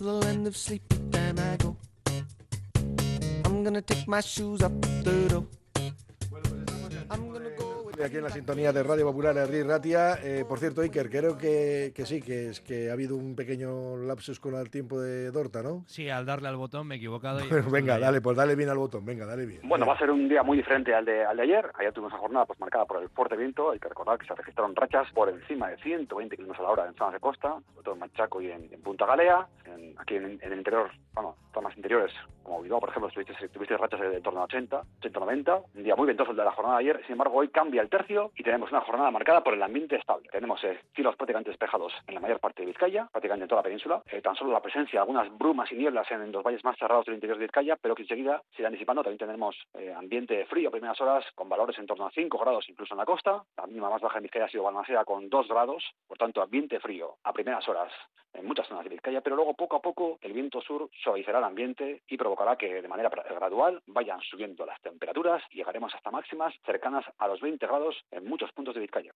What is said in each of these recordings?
till the end of sleepy time I go. I'm gonna take my shoes off the door. Aquí en la sintonía de Radio Popular Herri Ratia. Eh, por cierto, Iker, creo que, que sí, que es que ha habido un pequeño lapsus con el tiempo de Dorta, ¿no? Sí, al darle al botón me he equivocado. y Bueno, venga, dale, pues dale bien al botón, venga, dale bien. Bueno, va a ser un día muy diferente al de, al de ayer. Ayer tuvimos una jornada pues, marcada por el fuerte viento. Hay que recordar que se registraron rachas por encima de 120 kilómetros a la hora en zonas de costa, sobre todo en Machaco y en, en Punta Galea. En- aquí en, en el interior, bueno, zonas interiores, como Bilbao, por ejemplo, tuviste, tuviste rachas de, de torno a 80, 80-90. Un día muy ventoso el de la jornada de ayer. Sin embargo, hoy cambia el tercio y tenemos una jornada marcada por el ambiente estable. Tenemos eh, cielos prácticamente despejados en la mayor parte de Vizcaya, prácticamente en toda la península. Eh, tan solo la presencia de algunas brumas y nieblas en, los valles más cerrados del interior de Vizcaya, pero que enseguida se irán disipando. También tenemos eh, ambiente frío a primeras horas, con valores en torno a 5 grados incluso en la costa. La mínima más baja en Vizcaya ha sido Balmaceda con 2 grados. Por tanto, ambiente frío a primeras horas en muchas zonas de Vizcaya, pero luego poco a poco el viento sur suavizará el ambiente y provocará que de manera gradual vayan subiendo las temperaturas y llegaremos hasta máximas cercanas a los 20 grados en muchos puntos de Vizcaya.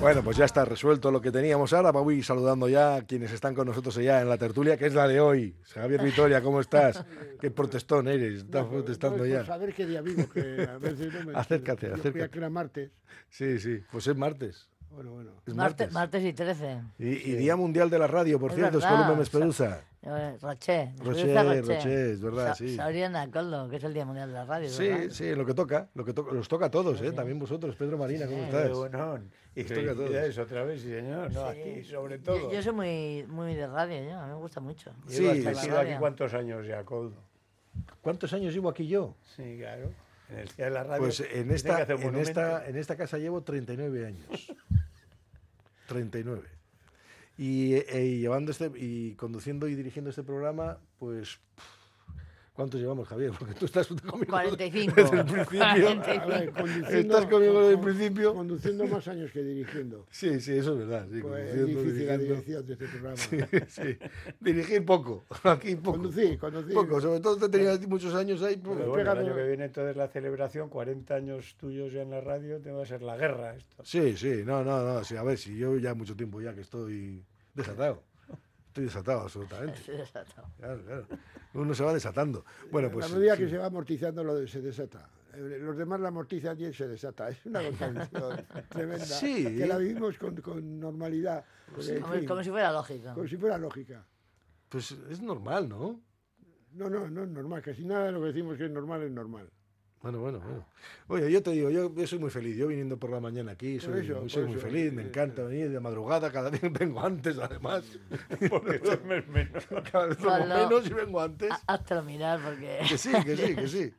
Bueno, pues ya está resuelto lo que teníamos ahora. Voy saludando ya a quienes están con nosotros ya en la tertulia, que es la de hoy. Javier Vitoria, ¿cómo estás? Qué protestón eres, estás protestando no, ya. saber qué día vivo, que a veces no me Acércate, Yo acércate. creía que era martes. Sí, sí, pues es martes. Bueno, bueno. Es Martes, martes. martes y 13. Y, y Día Mundial de la Radio, por Es cierto, es verdad, sea, Mespedusa. Eh. Roché, Roché, Roché, es verdad, sí. Sabriana Coldo, que es el Día Mundial de la Radio. Sí, ¿verdad? sí, lo que toca, lo que toca, los toca a todos, ¿eh? También vosotros, Pedro Marina, ¿cómo Sí. estás? Qué buenón. Y toca a todos. otra vez, sí, señor. No, Sí. aquí, sobre Yo, todo. yo soy muy, muy de radio, yo, a mí me gusta mucho. Sí, metido La aquí cuántos años ya, Coldo. ¿Cuántos años llevo aquí yo? Sí, claro. En el día de la radio. Pues en esta, en, esta, en esta casa llevo 39 años. 39. Y, eh, y llevando este, y conduciendo y dirigiendo este programa, pues. ¿Cuántos llevamos, Javier? Porque tú estás conmigo 45. desde el principio. A 45. ver, conduciendo- ¿Estás conmigo desde el principio? Conduciendo más años que dirigiendo. Sí, sí, eso es verdad. Sí, Pues es difícil la dirección de este programa. Sí, sí. Dirigir poco. Aquí poco. Conducir, conducir. Poco, sobre todo te tenía muchos años ahí. Pero poco. bueno, el año que viene entonces la celebración, 40 años tuyos ya en la radio, te va a ser la guerra esto. Sí, sí, no, no, no. Sí, a ver, si yo ya mucho tiempo ya que estoy desatado. Estoy desatado, absolutamente. Sí, exacto. Claro, claro. Uno se va desatando. Bueno, pues. a medida sí. que se va amortizando, lo de- se desata. Eh, Los demás la amortizan y él se desata. Es una contradicción tremenda. Sí. Que la vivimos con, con normalidad. porque, en Como, fin, como si fuera lógico. como si fuera lógica. Pues es normal, ¿no? No, no, no es normal. Casi nada de lo que decimos que es normal es normal. Bueno, bueno, bueno. Oye, yo te digo, yo, yo soy muy feliz. Yo viniendo por la mañana aquí, soy, eso, soy por muy eso. feliz. Me encanta venir de madrugada. Cada vez vengo antes, además. Porque menos. Cada vez menos y vengo antes. Háztelo mirar porque Que sí, que sí, que sí.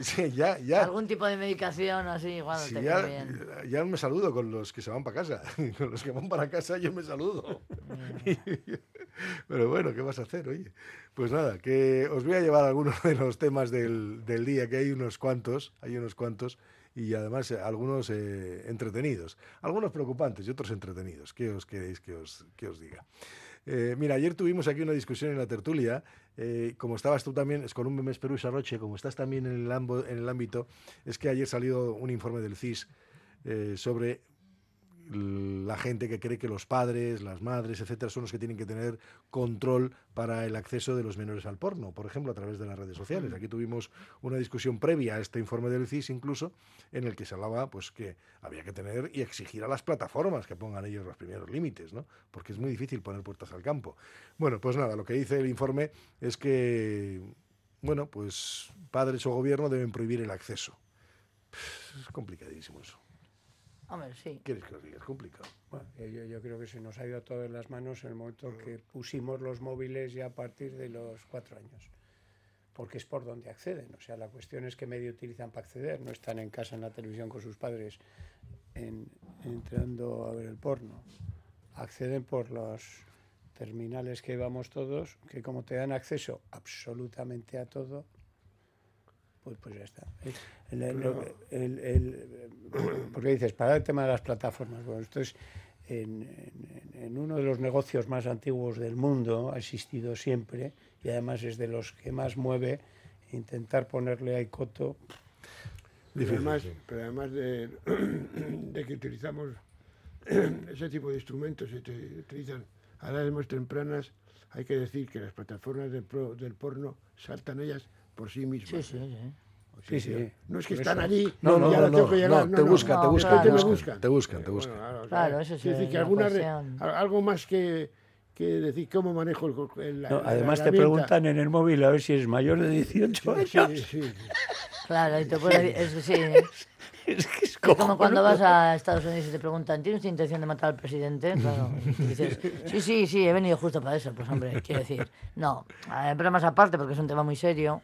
Sí, ya, ya. algún tipo de medicación así igual Sí, te ya, bien. ya me saludo con los que se van para casa. Con los que van para casa yo me saludo. Pero bueno, ¿qué vas a hacer, oye? Pues nada, que os voy a llevar algunos de los temas del, del día, que hay unos cuantos, hay unos cuantos, y además eh, algunos eh, entretenidos. Algunos preocupantes y otros entretenidos. ¿Qué os queréis que os, que os diga? Eh, mira, ayer tuvimos aquí una discusión en la tertulia, eh, como estabas tú también, es con un Memes Perú Roche, como estás también en el, ambo- en el ámbito, es que ayer salió un informe del CIS eh, sobre la gente que cree que los padres, las madres, etcétera, son los que tienen que tener control para el acceso de los menores al porno, por ejemplo, a través de las redes sociales. Aquí tuvimos una discusión previa a este informe del CIS, incluso, en el que se hablaba pues que había que tener y exigir a las plataformas que pongan ellos los primeros límites, ¿no? Porque es muy difícil poner puertas al campo. Bueno, pues nada, lo que dice el informe es que, bueno, pues padres o gobierno deben prohibir el acceso. Es complicadísimo eso. Hombre, sí. ¿Quieres que lo diga? Es complicado. Bueno, yo, yo creo que se nos ha ido a todas las manos en el momento que pusimos los móviles ya a partir de los cuatro años. Porque es por donde acceden. O sea, la cuestión es qué medio utilizan para acceder. No están en casa en la televisión con sus padres en- entrando a ver el porno. Acceden por los terminales que vamos todos, que como te dan acceso absolutamente a todo, pues, pues ya está. El- el- lo- el- el- porque dices, para el tema de las plataformas, bueno, esto es en, en- en uno de los negocios más antiguos del mundo, ha existido siempre, y además es de los que más mueve, intentar ponerle a coto. Pero además, pero además de, de que utilizamos ese tipo de instrumentos, se te- utilizan a edades muy tempranas hay que decir que las plataformas del, pro- del porno saltan ellas por sí mismas. Sí, sí, sí. O sea, Sí, sí. No es que están eso. allí No, no, no, tengo que no, llegar. no, te buscan, te buscan, claro. te buscan, te buscan, te buscan. claro, eso es sí, decir, que alguna algo más que, que decir cómo manejo el, el- la- No, la además te preguntan en el móvil a ver si eres mayor de 18 años. Sí, sí, sí. Claro, y te puede es, sí. Es que es Es como cuando vas a Estados Unidos y te preguntan, ¿tienes intención de matar al presidente? Claro. Y dices, sí, sí, sí, he venido justo para eso. Pues hombre, quiero decir, no, eh, bromas aparte, porque es un tema muy serio.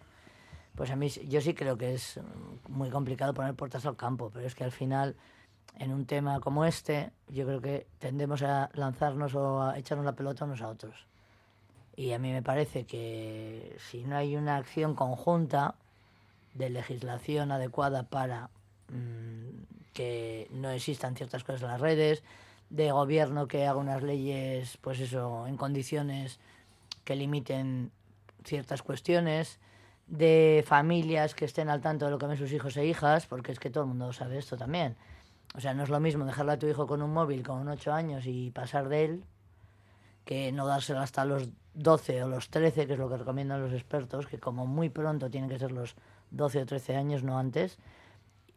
Pues a mí, yo sí creo que es mm, muy complicado poner puertas al campo, pero es que al final, en un tema como este, yo creo que tendemos a lanzarnos o a echarnos la pelota unos a otros. Y a mí me parece que si no hay una acción conjunta de legislación adecuada para mm, que no existan ciertas cosas en las redes, de gobierno que haga unas leyes, pues eso, en condiciones que limiten ciertas cuestiones, de familias que estén al tanto de lo que ven sus hijos e hijas, porque es que todo el mundo sabe esto también. O sea, no es lo mismo dejarle a tu hijo con un móvil con 8 años y pasar de él, que no dárselo hasta los 12 o los 13, que es lo que recomiendan los expertos, que como muy pronto tienen que ser los 12 o 13 años, no antes,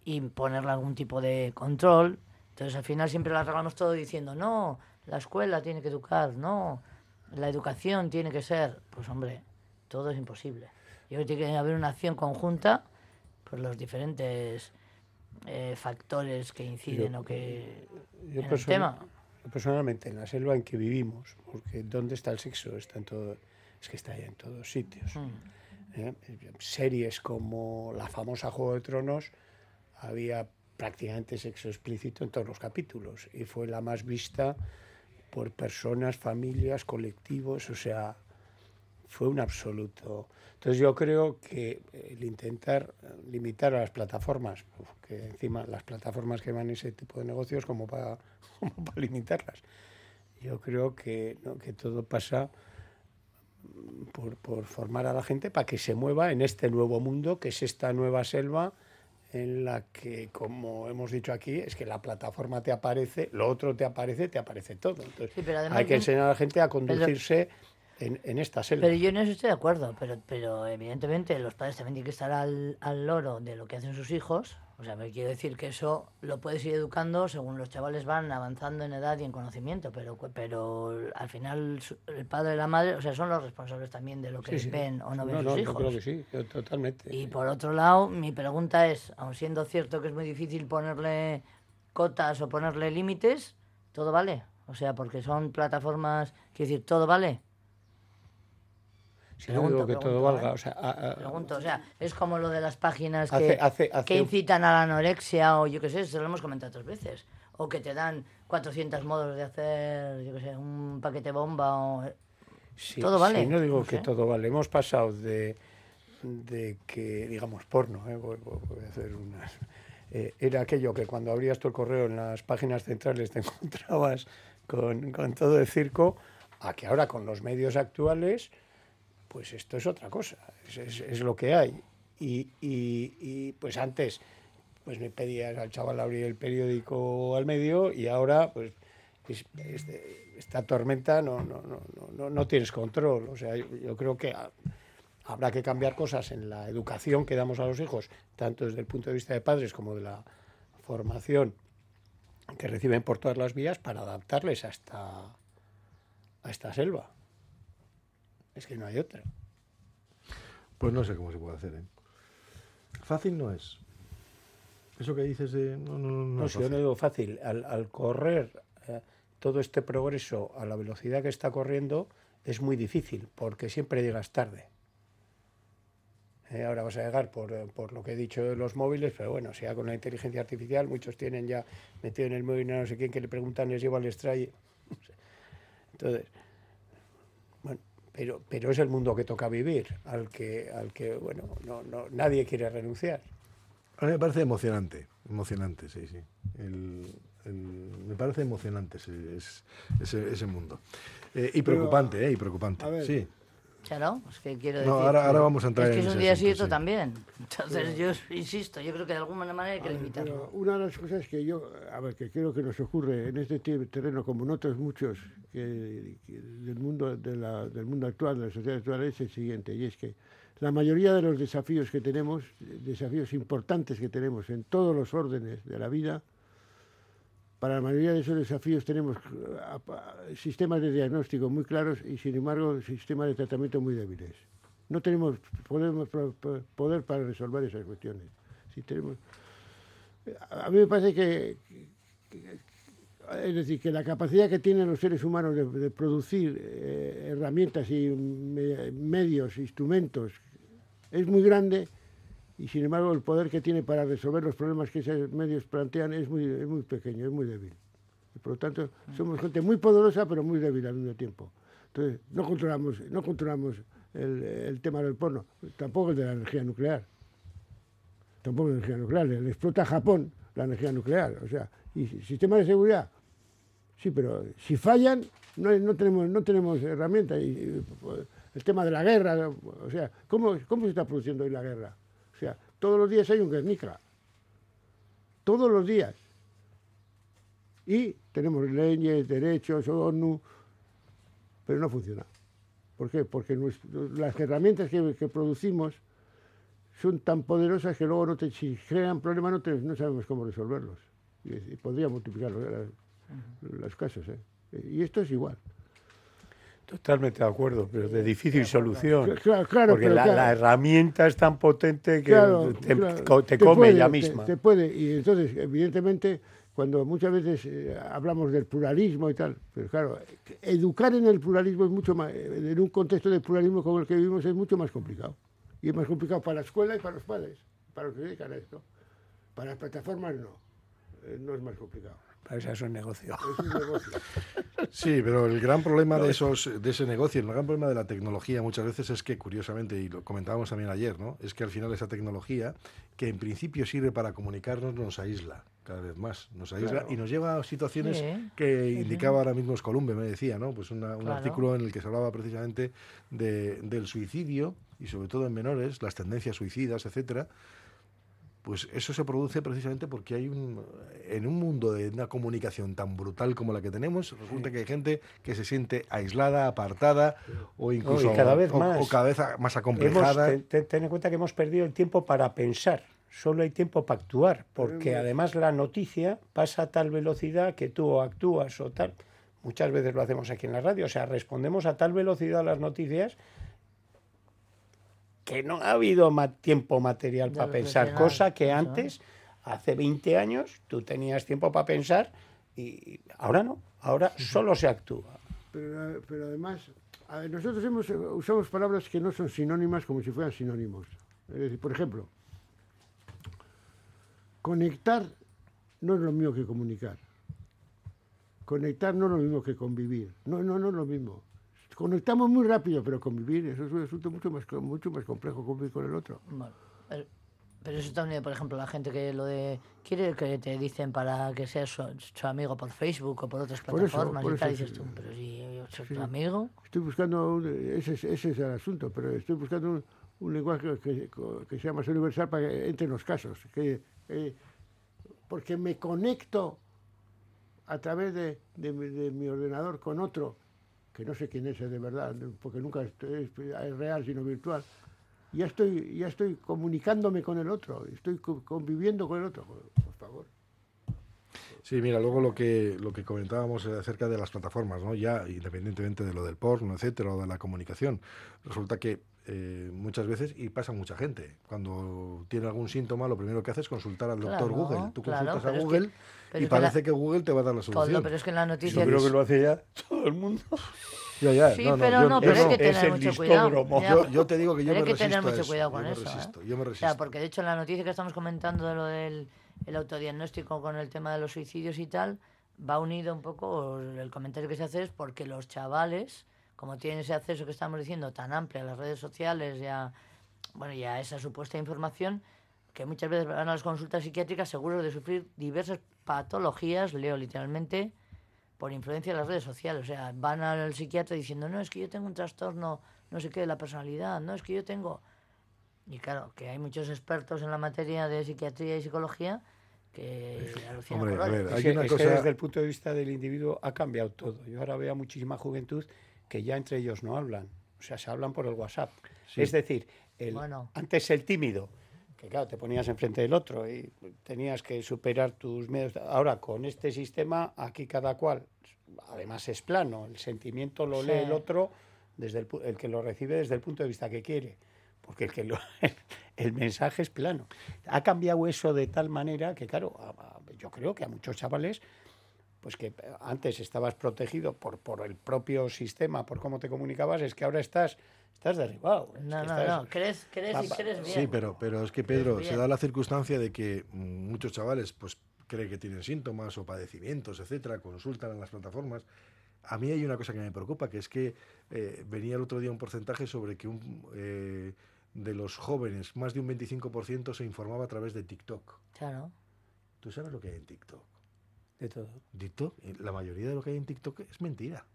y ponerle algún tipo de control. Entonces al final siempre lo arreglamos todo diciendo, no, la escuela tiene que educar, no, la educación tiene que ser. Pues hombre, todo es imposible. Yo creo que tiene que haber una acción conjunta por los diferentes eh, factores que inciden o que Yo en el tema. personalmente, en la selva en que vivimos, porque ¿dónde está el sexo? Está en todo, es que está ya en todos sitios. Mm. ¿eh? Series como la famosa Juego de Tronos, había prácticamente sexo explícito en todos los capítulos y fue la más vista por personas, familias, colectivos, o sea, fue un absoluto. Entonces yo creo que el intentar limitar a las plataformas, que encima las plataformas que van ese tipo de negocios como para, como para limitarlas, yo creo que, ¿no? que todo pasa por, por formar a la gente para que se mueva en este nuevo mundo, que es esta nueva selva en la que, como hemos dicho aquí, es que la plataforma te aparece, lo otro te aparece, te aparece todo. Entonces, Sí, pero además hay que enseñar a la gente a conducirse en, en esta selva. Pero yo en eso estoy de acuerdo, pero, pero evidentemente los padres también tienen que estar al, al loro de lo que hacen sus hijos. O sea, me quiero decir que eso lo puedes ir educando según los chavales van avanzando en edad y en conocimiento, pero, pero al final el padre y la madre, o sea, son los responsables también de lo que Sí, sí. ven o no ven no, sus no, yo hijos. creo que sí, yo totalmente. Y por otro lado, mi pregunta es, aun siendo cierto que es muy difícil ponerle cotas o ponerle límites, ¿todo vale? O sea, porque son plataformas, quiero decir, ¿todo vale? Si no digo que todo pregunto, valga, ¿eh? o sea, a- a- Pregunto, o sea, es como lo de las páginas Hace- que, hace- hace que un- incitan a la anorexia o yo qué sé, eso lo hemos comentado otras veces. O que te dan 400 modos de hacer, yo qué sé, un paquete bomba o... Sí, Todo vale, sí, no digo no que sé. todo vale. Hemos pasado de, de que, digamos, porno, ¿eh? voy, voy- voy a hacer unas. eh, era aquello que cuando abrías tu correo en las páginas centrales te encontrabas con, con todo el circo, a que ahora con los medios actuales, pues esto es otra cosa, es, lo que hay. Y, pues antes, pues me pedías al chaval abrir el periódico al medio y ahora, pues esta tormenta no, no, no, no, tienes control. O sea, yo, creo que ha- habrá que cambiar cosas en la educación que damos a los hijos, tanto desde el punto de vista de padres como de la formación que reciben por todas las vías para adaptarles a a esta selva. Es que no hay otra. Pues no sé cómo se puede hacer. ¿eh? Fácil no es. Eso que dices de... No, no, no, No, es si yo no digo fácil, al, al correr eh, todo este progreso a la velocidad que está corriendo, es muy difícil, porque siempre llegas tarde. Eh, ahora vas a llegar por, eh, por lo que he dicho de los móviles, pero bueno, si ya con la inteligencia artificial, muchos tienen ya metido en el móvil a no sé quién que le preguntan, les lleva, les trae. Entonces, bueno, pero, pero es el mundo que toca vivir, al que, al que bueno, no, no, nadie quiere renunciar. A mí me parece emocionante, emocionante, sí, sí. El- el- me parece emocionante ese, es- ese, ese mundo. Eh, y Pero, preocupante, ¿eh? Y preocupante, a ver, sí. Claro, es que quiero decir. No, ahora, ahora vamos a entrar es que en es un día sí y asunto, otro sí. también. Entonces, yo insisto, yo creo que de alguna manera hay que limitarlo. una de las cosas que yo, a ver, que creo que nos ocurre en este te- terreno, como en otros muchos que- que del, mundo, de la- del mundo actual, de la sociedad actual, es el siguiente, y es que la mayoría de los desafíos que tenemos, desafíos importantes que tenemos en todos los órdenes de la vida, para la mayoría de esos desafíos tenemos eh, sistemas de diagnóstico muy claros y, sin embargo, sistemas de tratamiento muy débiles. No tenemos poder para resolver esas cuestiones. A mí me parece que, es decir, que la capacidad que tienen los seres humanos de, producir eh, herramientas y me- medios, instrumentos, es muy grande y sin embargo el poder que tiene para resolver los problemas que esos medios plantean es muy, es muy pequeño, es muy débil. Y por lo tanto, somos gente muy poderosa pero muy débil al mismo tiempo. Entonces, no controlamos, no controlamos el, el tema del porno, tampoco el de la energía nuclear tampoco la energía nuclear, le explota a Japón la energía nuclear, o sea, y si- sistemas de seguridad, sí, pero si fallan, no, no tenemos, no tenemos herramientas. Y, y, pues, el tema de la guerra, o sea, ¿cómo, ¿cómo se está produciendo hoy la guerra? Todos los días hay un Guernica, todos los días. Y tenemos leyes, derechos, ONU, pero no funciona. ¿Por qué? Porque nuestro- las herramientas que, que producimos son tan poderosas que luego no te, si crean problemas no, te- no sabemos cómo resolverlos. Y, y podría multiplicar los, las- los casos. ¿eh? Y esto es igual. Totalmente de acuerdo, pero de difícil solución. Claro, claro, porque la, claro. la herramienta es tan potente que te, te te come puede, ella te- misma. Te, puede, y entonces, evidentemente, cuando muchas veces eh, hablamos del pluralismo y tal, pero claro, educar en el pluralismo es mucho más, eh, en un contexto de pluralismo como el que vivimos es mucho más complicado. Y es más complicado para la escuela y para los padres, para los que se dedican a esto. Para las plataformas no, Eh, no es más complicado. Para eso es un negocio. Es un negocio. Sí, pero el gran problema de, esos, de ese negocio, el gran problema de la tecnología muchas veces es que, curiosamente, y lo comentábamos también ayer, ¿no? es que al final esa tecnología, que en principio sirve para comunicarnos, nos aísla cada vez más. Nos aísla Claro. y nos lleva a situaciones Sí, que sí, sí. indicaba ahora mismo Escolumbe, me decía, ¿no? Pues una- un Claro. artículo en el que se hablaba precisamente de- del suicidio y sobre todo en menores, las tendencias suicidas, etcétera. Pues eso se produce precisamente porque hay un en un mundo de una comunicación tan brutal como la que tenemos, resulta que hay gente que se siente aislada, apartada o incluso cada vez o- más. o cada vez más acomplejada. te- te- ten en cuenta que hemos perdido el tiempo para pensar. Solo hay tiempo para actuar, porque además la noticia pasa a tal velocidad que tú actúas o tal. Muchas veces lo hacemos aquí en la radio, o sea, respondemos a tal velocidad a las noticias que no ha habido ma- tiempo material para pensar, cosa que eso, ¿eh? antes, hace 20 años, tú tenías tiempo para pensar y ahora no, ahora solo se actúa. Pero, pero además, a ver, nosotros hemos, usamos palabras que no son sinónimas como si fueran sinónimos. Es decir, por ejemplo, conectar no es lo mismo que comunicar. Conectar no es lo mismo que convivir. No, no, no es lo mismo. Conectamos muy rápido, pero convivir eso es un asunto mucho más, mucho más complejo convivir con el otro. Bueno, pero, pero eso también, por ejemplo, la gente que lo de. quiere que te dicen para que seas su, su amigo por Facebook o por otras Por eso, plataformas por y tal, eso, dices sí. tú, pero si yo soy tu amigo. Estoy buscando, un- ese, es- ese es el asunto, pero estoy buscando un, un lenguaje que, que sea más universal para que entre en los casos. Que, eh, porque me conecto a través de, de de mi ordenador con otro, que no sé quién es de verdad, porque nunca es, es- es real sino virtual. Ya estoy, ya estoy comunicándome con el otro, estoy co- conviviendo con el otro, por favor. Sí, mira, luego lo que lo que comentábamos acerca de las plataformas, ¿no? Ya independientemente de lo del porno, etcétera, o de la comunicación, resulta que eh, muchas veces y pasa mucha gente cuando tiene algún síntoma, lo primero que hace es consultar al doctor Claro, Google. Tú claro, consultas a es que- Google pero y es que la- parece que Google te va a dar la Todo, solución. pero es que en la Yo noticia. creo que lo hace ya todo el mundo. Ya, ya, Sí, no, no, pero yo- no, yo pero hay que Es tener el mucho cuidado. Yo, yo te digo que yo pero me hay que tener resisto mucho cuidado yo con me eso. resisto, ¿eh? yo me O sea, resisto. porque de hecho en la noticia que estamos comentando de lo del el autodiagnóstico con el tema de los suicidios y tal, va unido un poco, el comentario que se hace es porque los chavales, como tienen ese acceso que estamos diciendo tan amplio a las redes sociales y a, bueno, y a esa supuesta información, que muchas veces van a las consultas psiquiátricas seguros de sufrir diversas patologías, leo literalmente, por influencia de las redes sociales. O sea, van al psiquiatra diciendo, no, es que yo tengo un trastorno no sé qué, la personalidad, no, es que yo tengo... Y claro, que hay muchos expertos en la materia de psiquiatría y psicología que alucinan Hombre, a ver, hay que- una es que cosa... desde el punto de vista del individuo ha cambiado todo. Yo ahora veo a muchísima juventud que ya entre ellos no hablan. O sea, se hablan por el WhatsApp. Es decir, el, Bueno. antes el tímido, que claro, te ponías enfrente del otro y tenías que superar tus miedos. Ahora, con este sistema, aquí cada cual, además es plano, el sentimiento lo lee el otro, desde el, que lo recibe desde el punto de vista que quiere. Porque el, que lo- el mensaje es plano. Ha cambiado eso de tal manera que, claro, a- a- yo creo que a muchos chavales pues que antes estabas protegido por, por el propio sistema, por cómo te comunicabas, es que ahora estás, estás derribado. es No, no, estás- no, crees, crees y crees bien. Sí, pero, pero es que Pedro, se da la circunstancia de que muchos chavales pues creen que tienen síntomas o padecimientos, etcétera, consultan en las plataformas. A mí hay una cosa que me preocupa, que es que eh, venía el otro día un porcentaje sobre que un, eh, de los jóvenes, más de un 25% se informaba a través de TikTok. Claro. ¿Tú sabes lo que hay en TikTok? de todo. TikTok, eh, la mayoría de lo que hay en TikTok es mentira.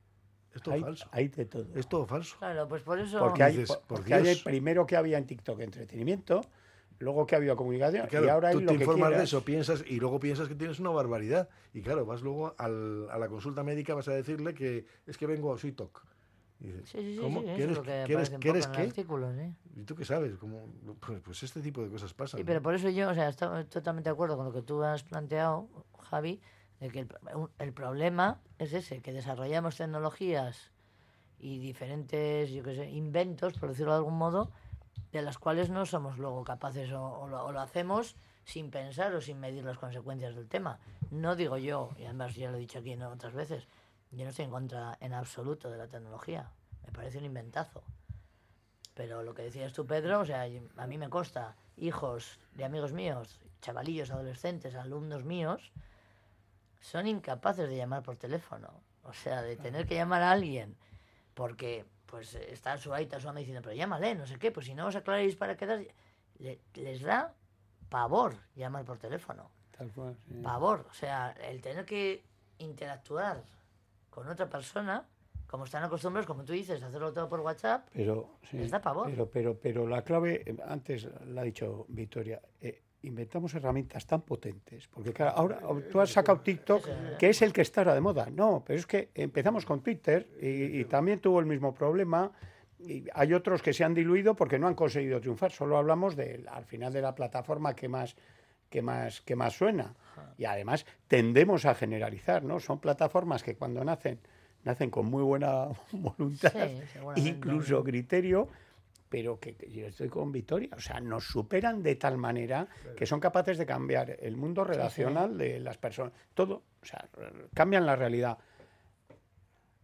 Es todo Hay, falso. hay de todo. Es todo falso. Claro, pues por eso... Porque, hay, Dices, por- por porque hay primero que había en TikTok entretenimiento, luego que ha habido comunicación, Claro, y ahora hay tú lo te que informas de eso, piensas y luego piensas que tienes una barbaridad. Y claro, vas luego al- a la consulta médica, vas a decirle que es que vengo a soy TOC. Y dices, Sí, sí, sí, ¿Cómo? ¿Quieres, que quieres- quieres qué? ¿Y tú qué sabes? ¿Cómo? Pues, pues este tipo de cosas pasan. Sí, ¿no? pero por eso yo, o sea, estoy totalmente de acuerdo con lo que tú has planteado, Javi, que el, problema es ese, que desarrollamos tecnologías y diferentes, inventos, por decirlo de algún modo, de las cuales no somos luego capaces o, lo, hacemos sin pensar o sin medir las consecuencias del tema. No digo yo, y además ya lo he dicho aquí en otras veces, yo no estoy en contra en absoluto de la tecnología. Me parece un inventazo. Pero lo que decías tú, Pedro, o sea, a mí me consta, hijos de amigos míos, chavalillos, adolescentes, alumnos míos, son incapaces de llamar por teléfono. O sea, de tener que llamar a alguien porque pues está su aita, su diciendo, pero llámale, no sé qué, pues si no os aclaráis para quedar... Le- les da pavor llamar por teléfono. Tal cual, sí. Pavor. O sea, el tener que interactuar con otra persona, como están acostumbrados, como tú dices, hacerlo todo por WhatsApp, Pero, sí, Les da pavor. Pero, pero, pero la clave, antes la ha dicho Victoria, eh, inventamos herramientas tan potentes. Porque claro, ahora tú has sacado TikTok, que es el que está ahora de moda. No, pero es que empezamos con Twitter y, y también tuvo el mismo problema. Y hay otros que se han diluido porque no han conseguido triunfar. Solo hablamos de, al final de la plataforma que más, que más, que más suena. Y además tendemos a generalizar, ¿no? Son plataformas que cuando nacen, nacen con muy buena voluntad, Sí, incluso criterio, pero que, que yo estoy con Victoria. O sea, nos superan de tal manera que son capaces de cambiar el mundo relacional de las personas. Todo, o sea, cambian la realidad.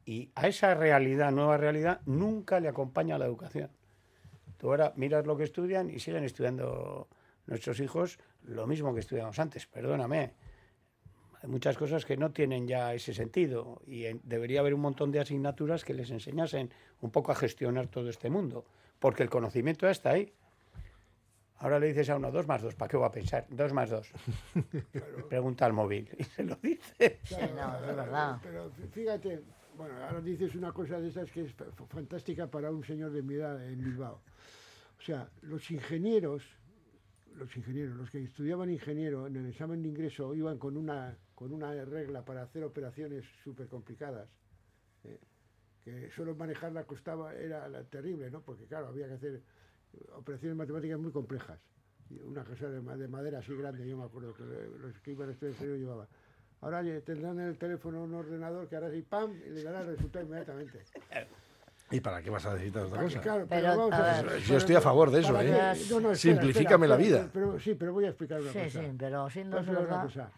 Y a esa realidad, nueva realidad, nunca le acompaña la educación. Tú ahora miras lo que estudian y siguen estudiando nuestros hijos lo mismo que estudiamos antes, perdóname. Hay muchas cosas que no tienen ya ese sentido y debería haber un montón de asignaturas que les enseñasen un poco a gestionar todo este mundo, porque el conocimiento ya está ahí. Ahora le dices a uno, dos más dos, ¿para qué va a pensar? Dos más dos. Pregunta al móvil y se lo dice. Sí, no, es verdad. Pero fí- fíjate, bueno, ahora dices una cosa de esas que es fa- fantástica para un señor de mi edad en Bilbao. O sea, los ingenieros, los ingenieros, los que estudiaban ingeniero en el examen de ingreso iban con una, con una regla para hacer operaciones súper complicadas. eh, que solo manejarla costaba, era la- terrible, ¿no? Porque claro, había que hacer operaciones matemáticas muy complejas. Y Una casa de, ma- de madera así grande, yo me acuerdo que los que iban a estudiar ingeniero llevaban. Ahora tendrán en el teléfono un ordenador que hará así, ¡pam! y le dará el resultado inmediatamente. ¿Y para qué vas a necesitar otra cosa? Claro, Pero, pero, vamos a ver, Yo estoy a favor de eso, ¿eh? que- no, no, espera, Simplifícame la espera, vida. Pero, sí, pero voy a explicar una Sí, cosa. sí, pero una verdad... cosa.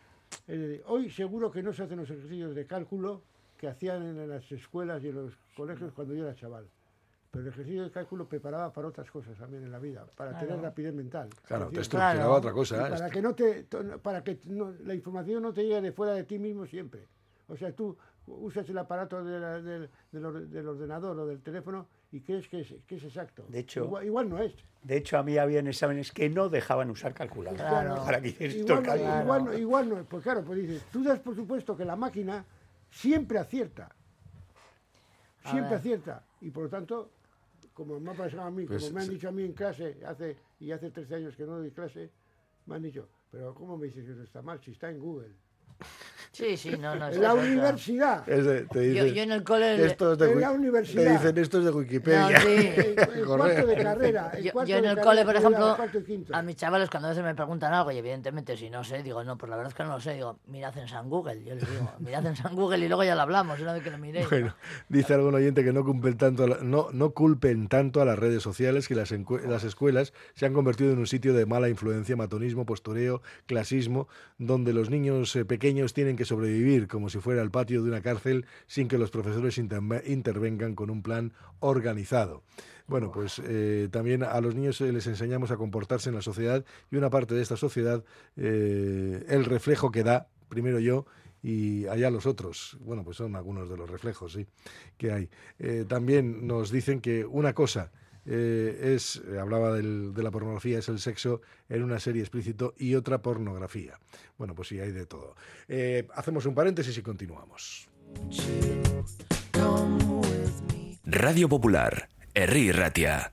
Es decir, hoy seguro que no se hacen los ejercicios de cálculo que hacían en las escuelas y en los colegios cuando yo era chaval. Pero el ejercicio de cálculo preparaba para otras cosas también en la vida, para tener Claro. rapidez mental. Claro, te decir, estructuraba Claro. otra cosa. ¿eh? para que no te para que no- la información no te llegue de fuera de ti mismo siempre o sea tú usas el aparato de la- del, del del ordenador o del teléfono y crees que es, que es exacto De hecho- igual, igual no es De hecho, a mí habían exámenes que no dejaban usar calculador. Claro. Para que hicieras igual, no, cálculo. igual, no, igual no es pues claro pues dices tú das por supuesto que la máquina siempre acierta. Siempre acierta. Y por lo tanto como me ha pasado a mí, Pues como me han dicho a mí en clase, hace, y hace 13 años que no doy clase, me han dicho, pero ¿cómo me dices que eso está mal si está en Google? Sí, sí, no, no. En la universidad. Es de- te Yo, dicen, yo en el cole... esto es de en la universidad. Te dicen esto es de Wikipedia. No, sí. Correa. cuarto de carrera. Yo, cuarto yo en el cole, por ejemplo, a mis chavales cuando a veces me preguntan algo y evidentemente si no sé, digo, no, pues la verdad es que no lo sé, digo, mirad en San Google, yo les digo, mirad en San Google y luego ya lo hablamos, una vez que lo miréis. Bueno, dice algún oyente que no culpen tanto, a la- no, no culpen tanto a las redes sociales que las, encue- las escuelas se han convertido en un sitio de mala influencia, matonismo, postureo, clasismo, donde los niños eh, pequeños tienen que sobrevivir como si fuera el patio de una cárcel sin que los profesores interve- intervengan con un plan organizado. Bueno, pues eh, también a los niños les enseñamos a comportarse en la sociedad y una parte de esta sociedad, eh, el reflejo que da, primero yo, y allá los otros. Bueno, pues son algunos de los reflejos, sí, que hay. Eh, también nos dicen que una cosa eh, es, eh, hablaba del- de la pornografía, es el sexo en una serie explícito y otra pornografía. Bueno, pues sí, hay de todo. Eh, hacemos un paréntesis y continuamos. Radio Popular, Herri Ratia.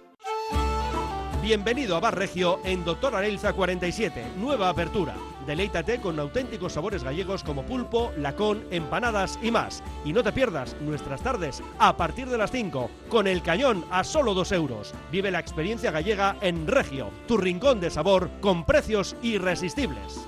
Bienvenido a Bar Regio en Doctor Arelza 47, nueva apertura. Deleítate con auténticos sabores gallegos como pulpo, lacón, empanadas y más. Y no te pierdas nuestras tardes a partir de las 5, con el cañón a solo 2 euros. Vive la experiencia gallega en Regio, tu rincón de sabor con precios irresistibles.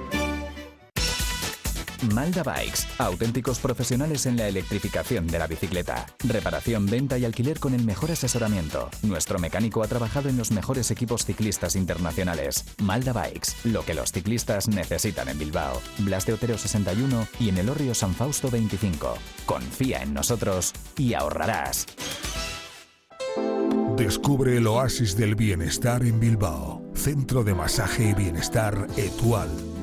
Malda Bikes, auténticos profesionales en la electrificación de la bicicleta. Reparación, venta y alquiler con el mejor asesoramiento. Nuestro mecánico ha trabajado en los mejores equipos ciclistas internacionales. Malda Bikes, lo que los ciclistas necesitan en Bilbao. Blas de Otero 61 y en el Orrio San Fausto 25. Confía en nosotros y ahorrarás. Descubre el oasis del bienestar en Bilbao. Centro de Masaje y Bienestar Etual.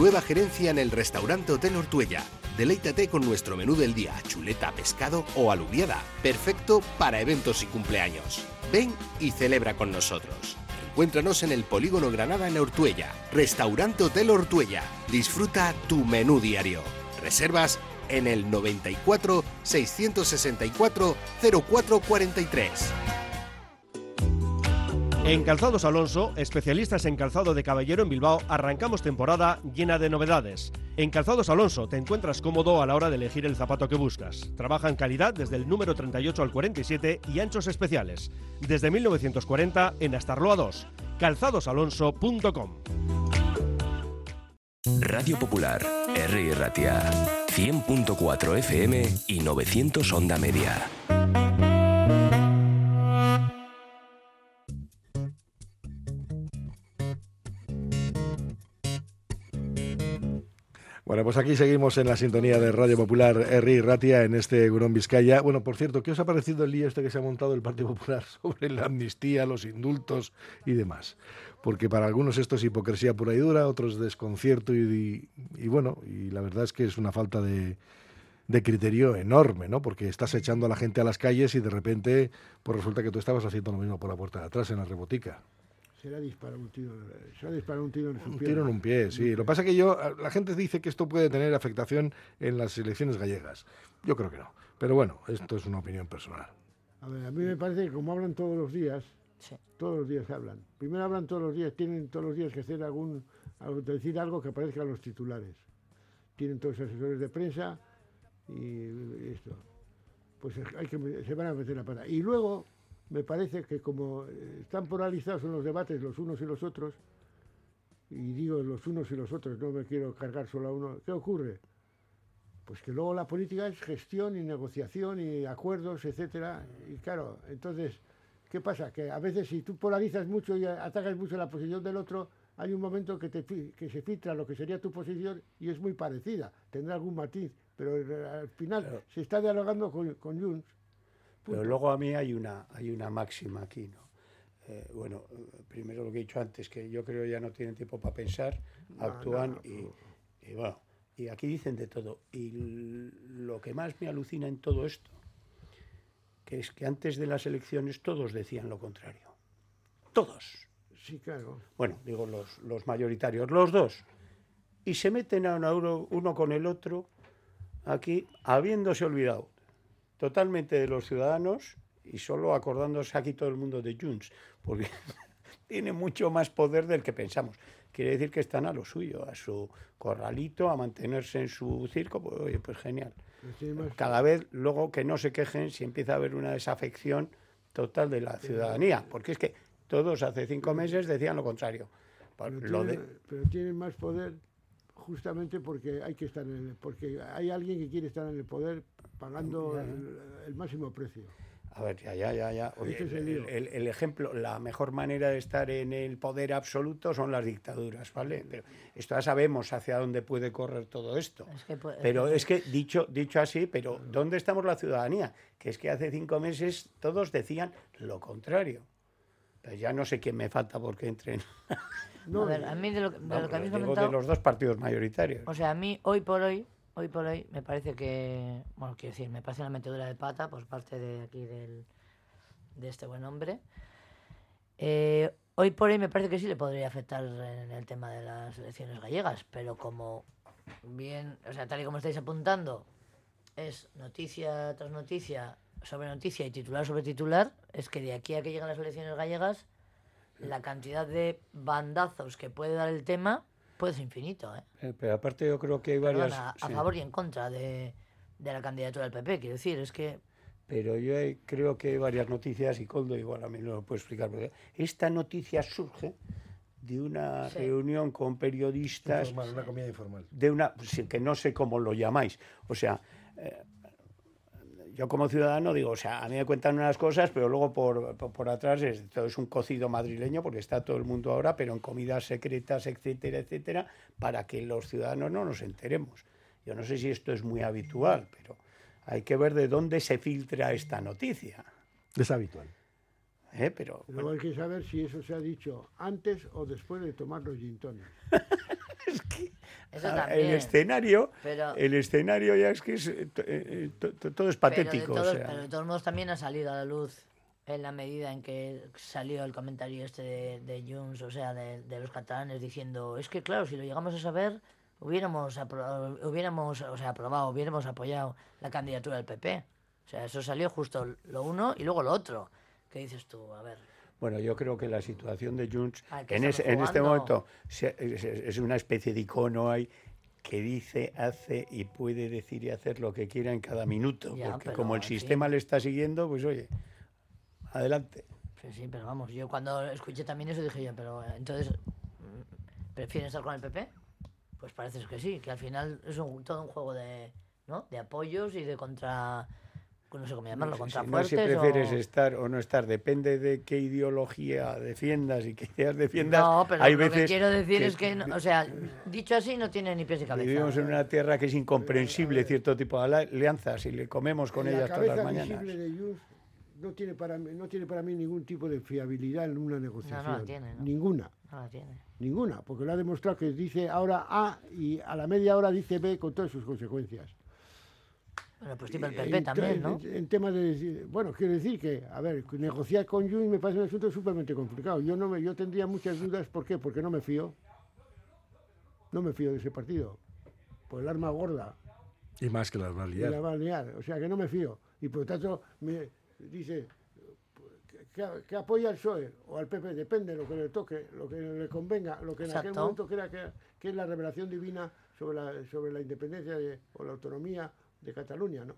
Nueva gerencia en el restaurante Hotel Ortuella. Deleítate con nuestro menú del día, chuleta, pescado o alubiada. Perfecto para eventos y cumpleaños. Ven y celebra con nosotros. Encuéntranos en el Polígono Granada en Ortuella. Restaurante Hotel Ortuella. Disfruta tu menú diario. Reservas en el 94 664 0443. En Calzados Alonso, especialistas en calzado de caballero en Bilbao, arrancamos temporada llena de novedades. En Calzados Alonso te encuentras cómodo a la hora de elegir el zapato que buscas. Trabaja en calidad desde el número 38 al 47 y anchos especiales. Desde 1940 en Astarloa 2. calzadosalonso.com. Radio Popular, Herri Ratia. 100.4 FM y 900 Onda Media. Pues aquí seguimos en la sintonía de Radio Popular R. Ratia en este Gurón Vizcaya. Bueno, por cierto, ¿qué os ha parecido el lío este que se ha montado el Partido Popular sobre la amnistía, los indultos y demás? Porque para algunos esto es hipocresía pura y dura, otros desconcierto y, y, bueno, y la verdad es que es una falta de, de criterio enorme, ¿no? Porque estás echando a la gente a las calles y de repente pues resulta que tú estabas haciendo lo mismo por la puerta de atrás en la rebotica. Se le ha disparado un tiro, se ha disparado un tiro en su Un pie. tiro en un pie, sí. Lo que pasa es que yo, la gente dice que esto puede tener afectación en las elecciones gallegas. Yo creo que no. Pero bueno, esto es una opinión personal. A ver, a mí me parece que como hablan todos los días, todos los días hablan. Primero hablan todos los días, tienen todos los días que hacer algún, decir algo que aparezca en los titulares. Tienen todos los asesores de prensa y esto. Pues hay que, se van a meter la pata. Y luego, me parece que como están polarizados en los debates los unos y los otros, y digo los unos y los otros, no me quiero cargar solo a uno, ¿qué ocurre? Pues que luego la política es gestión y negociación y acuerdos, etcétera. Y claro, entonces, ¿qué pasa? Que a veces si tú polarizas mucho y atacas mucho la posición del otro, hay un momento que, te, que se filtra lo que sería tu posición y es muy parecida, tendrá algún matiz, pero al final se está dialogando con, con Junts. Pero luego a mí hay una, hay una máxima aquí, ¿no? Eh, bueno, primero lo que he dicho antes, que yo creo ya no tienen tiempo para pensar, No, actúan no, y, y bueno, y aquí dicen de todo. Y lo que más me alucina en todo esto, que es que antes de las elecciones todos decían lo contrario. Todos. Sí, claro. Bueno, digo los, los mayoritarios, los dos. Y se meten a uno con el otro aquí, habiéndose olvidado totalmente de los ciudadanos y solo acordándose aquí todo el mundo de Junts, porque tiene mucho más poder del que pensamos. Quiere decir que están a lo suyo, a su corralito, a mantenerse en su circo, pues, oye, pues genial. Tiene Cada vez luego que no se quejen si empieza a haber una desafección total de la ciudadanía, porque es que todos hace cinco meses decían lo contrario. Pues Pero Lo de- pero tienen más poder justamente porque hay que estar en el, porque hay alguien que quiere estar en el poder pagando el, el máximo precio. A ver, ya, ya, ya, ya. Oye, Este es el el, lío. el- el ejemplo, la mejor manera de estar en el poder absoluto son las dictaduras, ¿vale? Pero esto ya sabemos hacia dónde puede correr todo esto. Es que puede- Pero es que, dicho, dicho así, pero ¿dónde estamos la ciudadanía? Que es que hace cinco meses todos decían lo contrario. Pues ya no sé quién me falta porque entren. a ver, a mí de lo, de lo que habéis comentado... de los dos partidos mayoritarios. O sea, a mí hoy por hoy, hoy por hoy, me parece que, bueno, quiero decir, me parece una metedura de pata por parte de aquí del, de este buen hombre. Eh, hoy por hoy me parece que sí le podría afectar en el tema de las elecciones gallegas, pero como bien, o sea, tal y como estáis apuntando, es noticia tras noticia sobre noticia y titular sobre titular, es que de aquí a que llegan las elecciones gallegas, la cantidad de bandazos que puede dar el tema puede ser infinito, ¿eh? Eh, Pero aparte yo creo que hay Perdona, varias... a sí. favor y en contra de, de la candidatura del PP. Quiero decir, es que Pero yo he- creo que hay varias noticias y Coldo igual a mí no lo puede explicar. Porque esta noticia surge de una Sí. reunión con periodistas. Informal, una comida informal. De una, que no sé cómo lo llamáis. O sea, eh, yo como ciudadano digo, o sea, a mí me cuentan unas cosas, pero luego por, por, por atrás es, todo es un cocido madrileño, porque está todo el mundo ahora, pero en comidas secretas, etcétera, etcétera, para que los ciudadanos no nos enteremos. Yo no sé si esto es muy habitual, pero hay que ver de dónde se filtra esta noticia. Es habitual. ¿eh? Pero Luego hay que saber si eso se ha dicho antes o después de tomar los gin. eso Ah, también. el escenario, Pero- el escenario ya es que es, eh, eh, to- todo es patético. Pero o de, todos, sea. pero de todos modos también ha salido a la luz en la medida en que salió el comentario este de, de Junts, o sea, de, de los catalanes, diciendo, es que claro, si lo llegamos a saber, hubiéramos, apro- hubiéramos o sea, aprobado, hubiéramos apoyado la candidatura del PP. O sea, eso salió justo lo uno y luego lo otro. ¿Qué dices tú? A ver. Bueno, yo creo que la situación de Junts Ah, en, este momento es, una especie de icono ahí que dice, hace y puede decir y hacer lo que quiera en cada minuto, Ya, porque como el sistema le está siguiendo, pues oye, adelante. Sí, sí, pero vamos, yo cuando escuché también eso dije yo, pero eh, entonces, ¿prefieren estar con el PP? Pues parece que sí, que al final es un- todo un juego de, ¿no? de apoyos y de contra no sé cómo llamarlo, No sé si- no prefieres o... estar o no estar, depende de qué ideología defiendas y qué ideas defiendas. No, pero hay lo que veces quiero decir es que, no- o sea, dicho así no tiene ni pies ni cabeza. Vivimos en una tierra que es incomprensible cierto tipo de alianzas y le comemos con la ellas todas las mañanas. de no tiene, para mí, no tiene para mí ningún tipo de fiabilidad en una negociación. tiene, no. Ninguna. No la tiene. Ninguna, porque lo ha demostrado que dice ahora A y a la media hora dice B con todas sus consecuencias. Bueno, pues tipo el En PP te- también, ¿no? En, en temas de decir- bueno, quiero decir que, a ver, negociar con Junts me parece un asunto súper complicado. Yo no me, yo tendría muchas dudas, ¿por qué? Porque no me fío. No me fío de ese partido. Por el arma gorda. Y más que las va a y liar. la va a liar. O sea que no me fío. Y por lo tanto, me dice que, que- apoya al PSOE o al PP, depende de lo que le toque, lo que le convenga, lo que en aquel momento crea que, que es la revelación divina sobre la, sobre la independencia de- o la autonomía de Cataluña, ¿no?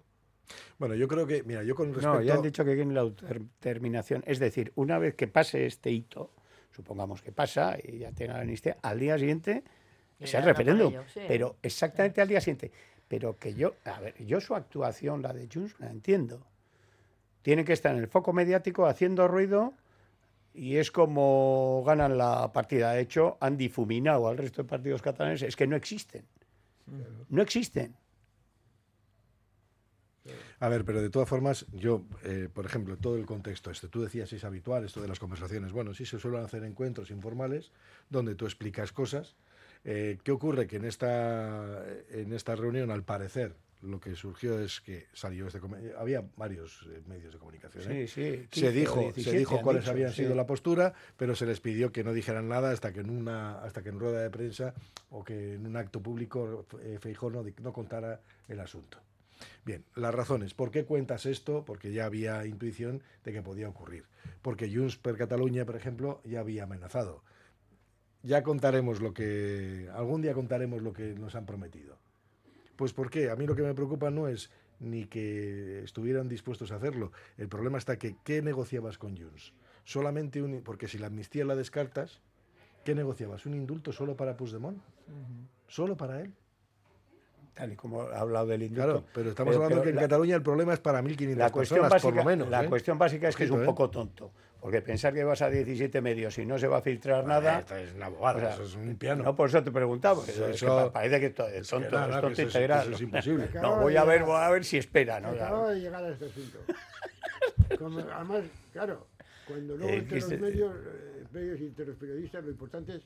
Bueno, yo creo que, mira, yo con respecto... No, ya han dicho que quieren la autodeterminación. Es decir, una vez que pase este hito, supongamos que pasa y ya tenga la amnistía, al día siguiente sea el referéndum. ello, sí. Pero exactamente al día siguiente. Pero que yo, a ver, yo su actuación, la de Junts, la entiendo. Tiene que estar en el foco mediático haciendo ruido y es como ganan la partida. De hecho, han difuminado al resto de partidos catalanes. Es que no existen. No existen. A ver, pero de todas formas, yo, eh, por ejemplo, todo el contexto este, tú decías es habitual esto de las conversaciones. Bueno, sí se suelen hacer encuentros informales donde tú explicas cosas. Eh, ¿Qué ocurre? Que en esta, en esta reunión, al parecer, lo que surgió es que salió este come- había varios eh, medios de comunicación. ¿eh? Sí, sí, 15 se dijo, 17 se dijo cuáles dicho, habían sí. sido la postura, pero se les pidió que no dijeran nada hasta que en una, hasta que en rueda de prensa o que en un acto público eh, Feijóo no, no contara el asunto. Bien, las razones. ¿Por qué cuentas esto? Porque ya había intuición de que podía ocurrir. Porque Junts per Catalunya, por ejemplo, ya había amenazado. Ya contaremos lo que. Algún día contaremos lo que nos han prometido. Pues ¿por qué? A mí lo que me preocupa no es ni que estuvieran dispuestos a hacerlo. El problema está que ¿qué negociabas con Junts? Solamente un... Porque si la amnistía la descartas, ¿qué negociabas? ¿Un indulto solo para Puigdemont? ¿Solo para él? Tal y como ha hablado del indulto. Claro, pero estamos Pero- hablando pero que en la- Cataluña el problema es para 1.500 La cuestión, personas, básica, por lo menos. la ¿eh? cuestión básica es que es un ¿eh? poco tonto. Porque pensar que vas a 17 medios y no se va a filtrar nada. esto es una bobada, eso es un piano. No, por eso te preguntaba. Eso- es que parece que es es que tonto, nada, es que tonto eso integral. eso es imposible. No, voy a ver, voy a ver si espera. ¿no? Acababa de llegar a este asunto. Como, además, claro, cuando luego Eh, entre los medios, eh, medios y entre los periodistas, lo importante es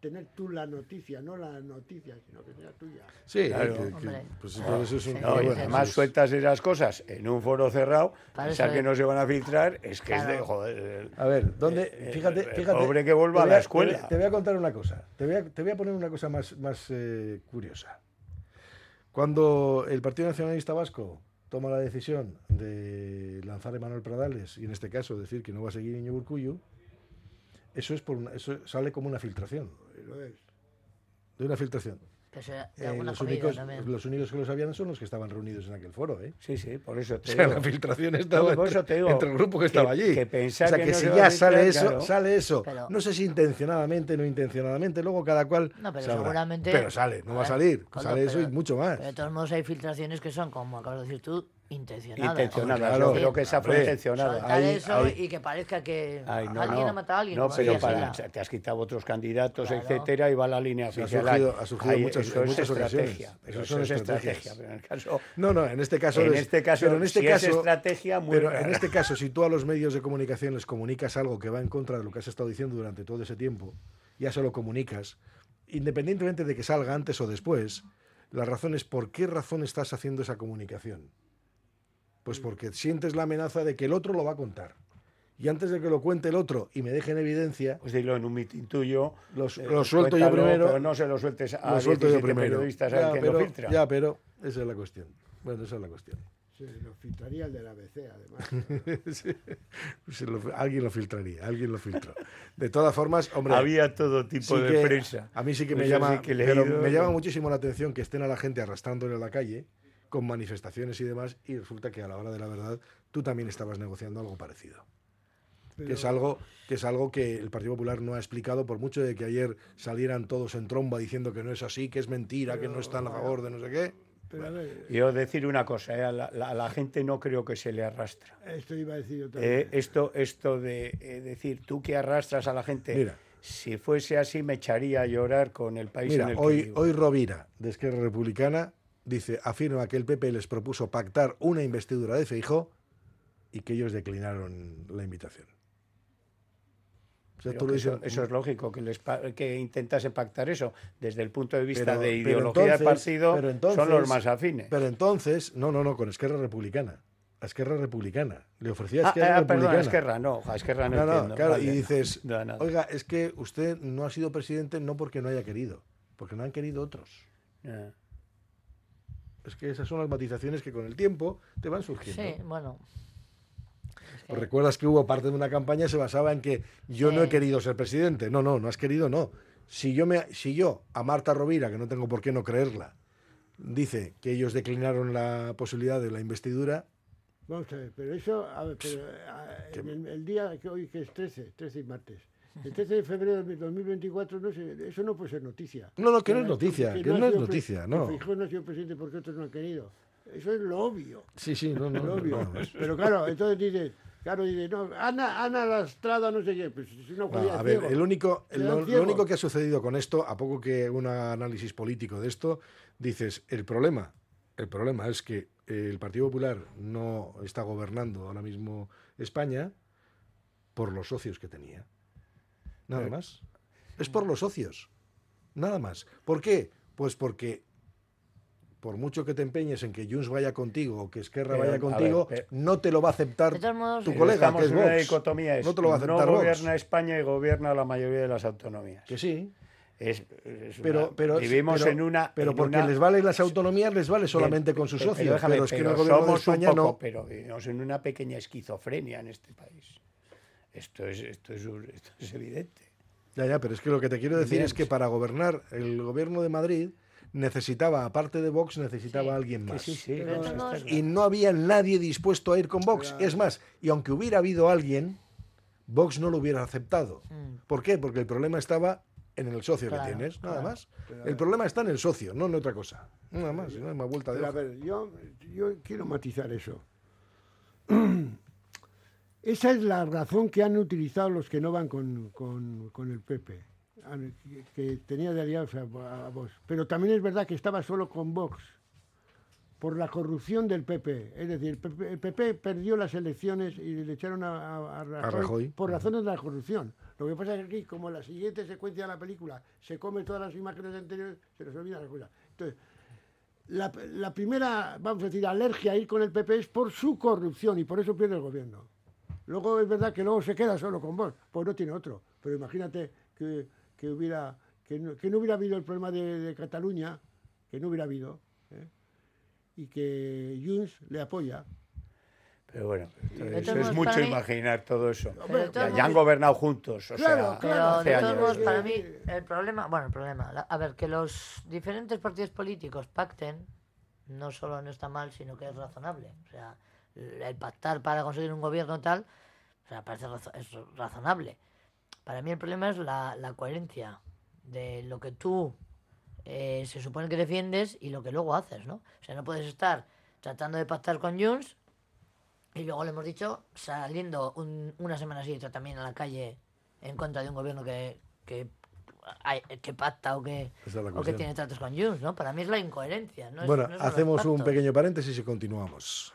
tener tú la noticia, no la noticia, sino que sea tuya. Sí, Claro. que- que- Hombre. pues eso es un... No, y además sueltas esas cosas en un foro cerrado, pensar que no se van a filtrar, es que es de joder. A ver, ¿dónde? Fíjate, fíjate. pobre que vuelva te a voy la escuela. Te voy a contar una cosa. Te voy a, te voy a poner una cosa más, más eh, curiosa. Cuando el Partido Nacionalista Vasco toma la decisión de lanzar a Manuel Pradales, y en este caso decir que no va a seguir Iñigo Urkullu, eso, es por una- eso sale como una filtración. Lo es. De una filtración. Que sea de Eh, los, únicos, también. los únicos que lo sabían son los que estaban reunidos en aquel foro. ¿eh? Sí, sí, por eso O te sea, digo. la filtración estaba No, entre, digo el grupo que, estaba allí. Que pensar o sea, que, que, no si ya sale eso, claro. sale eso. Pero- no sé si intencionadamente, no intencionadamente, luego cada cual. No, pero sabrá. seguramente. Pero sale, no va a salir. Sale eso y mucho más. Pero de todos modos hay filtraciones que son, como acabas de decir tú, intencionadas. Intencionadas, Claro, yo creo que esa fue intencionada. Soltar Ahí- eso ahí- y que parezca que Ay, no, alguien no. ha matado a alguien. No, pero para, te has quitado otros candidatos, Claro. etcétera, y va la línea Se ha oficial. surgido- ha surgido muchas- eso en es muchas ocasiones. estrategia. Eso eso son es estrategias. estrategia. Pero en el caso, No, no, en este caso. en es- este caso, pero en este si caso, es estrategia, muy Pero rara. en este caso, si tú a los medios de comunicación les comunicas algo que va en contra de lo que has estado diciendo durante todo ese tiempo, ya se lo comunicas, independientemente de que salga antes o después, la razón es por qué razón estás haciendo esa comunicación. Pues porque sientes la amenaza de que el otro lo va a contar. Y antes de que lo cuente el otro y me deje en evidencia, Pues dilo en un mitin tuyo. lo, eh, lo suelto yo primero. Pero no se lo sueltes a lo suelto yo 17 primero. periodistas Ya, pero, lo filtra. ya, pero esa es la cuestión. Bueno, esa es la cuestión. Se lo filtraría el del ABC, además. Sí. Se lo- alguien lo filtraría, alguien lo filtró. De todas formas, hombre. Había todo tipo sí de que- prensa. A mí sí que me Eso llama, sí que he pero me llama muchísimo la atención que estén a la gente arrastrándole a la calle con manifestaciones y demás y resulta que a la hora de la verdad tú también estabas negociando algo parecido. Que es algo que es algo que el Partido Popular no ha explicado por mucho de que ayer salieran todos en tromba diciendo que no es así, que es mentira, que no están a favor de no sé qué. Pero ver, Yo decir una cosa, eh, a, la, la- a la gente no creo que se le arrastra. esto iba a decir yo también. Eh, esto, esto de eh, decir, tú que arrastras a la gente, Mira. si fuese así me echaría a llorar con el país Mira, en el que hoy, vivo. hoy Rovira, de Esquerra Republicana, dice, afirma que el PP les propuso pactar una investidura de Feijó y que ellos declinaron la invitación. O sea, Pero tú lo que eso, es lógico, que, les que intentase pactar eso. Desde el punto de vista Pero- de ideología de entonces- partido, entonces- son los más afines. Pero entonces, no, no, no, con Esquerra Republicana. A Esquerra Republicana. Le ofrecía a Ah, Esquerra ah, perdón, Republicana. Esquerra, no, a Esquerra no, No, no, entiendo. claro, Vale, y dices, No, oiga, es que usted no ha sido presidente no porque no haya querido, porque no han querido otros. Ya. Es que esas son las matizaciones que con el tiempo te van surgiendo. Sí, bueno. Pues recuerdas que hubo parte de una campaña que se basaba en que yo no he querido ser presidente. No, no, no has querido, no. Si yo, me, si yo a Marta Rovira, que no tengo por qué no creerla, dice que ellos declinaron la posibilidad de la investidura, Vamos a ver, pero eso, a ver, pero en el, el día que hoy que es 13, 13 y martes. El 13 de febrero de 2024, no sé, eso no puede ser noticia. No, no, que no es noticia, que no es noticia, no. Feijóo no ha sido presidente porque otros no han querido. Eso es lo obvio. sí, sí, no, no. lo obvio. más. Pero claro, entonces dice, claro, dice, no, Ana, Ana Lastrada, no sé qué, pues si no No, podía a ver, el único, lo, lo único que ha sucedido con esto, a poco que un análisis político de esto, dices, el problema, el problema es que el Partido Popular no está gobernando ahora mismo España por los socios que tenía. Nada Pero- más. Es por los socios. Nada más. ¿Por qué? Pues porque por mucho que te empeñes en que Junts vaya contigo o que Esquerra Pero, vaya ver, contigo, pero- no te lo va a aceptar De todos modos, tu Pero colega, que es una Vox. dicotomía. es no te lo va a no aceptar Vox. gobierna España y gobierna la mayoría de las autonomías. Que sí. Es, es Pero, una- pero, vivimos pero- en una... Pero en porque una- les valen las autonomías, les vale solamente Pero- con sus pero socios. Pero, déjame, es que el pero gobierno de somos un España poco- no. Pero vivimos en una pequeña esquizofrenia en este país. Esto es, esto es, esto es evidente. Ya, ya, pero es que lo que te quiero decir Bien. es que para gobernar el gobierno de Madrid necesitaba, aparte de Vox, necesitaba Sí. a alguien más. sí, sí, no, modos- claro. Y no había nadie dispuesto a ir con Vox. Es más, y aunque hubiera habido alguien, Vox no lo hubiera aceptado. Mm. ¿Por qué? Porque el problema estaba en el socio Claro, que tienes, nada claro. más. El problema está en el socio, no en otra cosa. Nada más, no hay más vuelta de Pero a ver, yo, yo quiero matizar eso. Esa es la razón que han utilizado los que no van con, con- con el PP, que, tenía de alianza a, Vox. Pero también es verdad que estaba solo con Vox por la corrupción del PP. Es decir, el PP, el PP perdió las elecciones y le echaron a, a- a Rajoy, por razones de la corrupción. Lo que pasa es que aquí, como la siguiente secuencia de la película se come todas las imágenes anteriores, se nos olvida la cosa. Entonces, la, la primera, vamos a decir, alergia a ir con el PP es por su corrupción y por eso pierde el gobierno. Luego es verdad que luego se queda solo con vos, pues no tiene otro. Pero imagínate que, que hubiera, que no, que no hubiera habido el problema de, de Cataluña, que no hubiera habido, ¿eh? y que Junts le apoya. Pero bueno, eso es mucho mí- imaginar todo eso. Pero Ya, ya han gobernado juntos, o Claro, sea, Pero hace de todos años. modos, para Eh, mí, el problema, bueno, el problema, la- a ver, que los diferentes partidos políticos pacten, no solo no está mal, sino que es razonable. O sea, el pactar para conseguir un gobierno tal, o sea, parece razo- es razonable. Para mí el problema es la, la coherencia de lo que tú eh, se supone que defiendes y lo que luego haces, ¿no? O sea, no puedes estar tratando de pactar con Junts y luego le hemos dicho saliendo un- una semana siguiente también a la calle en contra de un gobierno que, que, que pacta o que, o que tiene tratos con Junts, ¿no? Para mí es la incoherencia. No es- Bueno, no hacemos un pequeño paréntesis y continuamos.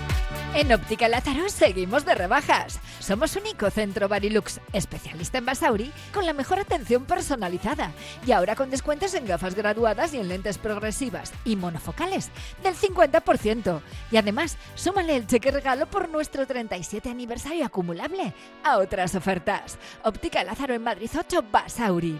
En Óptica Lázaro seguimos de rebajas. Somos único centro Barilux, especialista en Basauri, con la mejor atención personalizada. Y ahora con descuentos en gafas graduadas y en lentes progresivas y monofocales del 50%. Y además, súmale el cheque regalo por nuestro 37 aniversario acumulable a otras ofertas. Óptica Lázaro en Madrid 8 Basauri.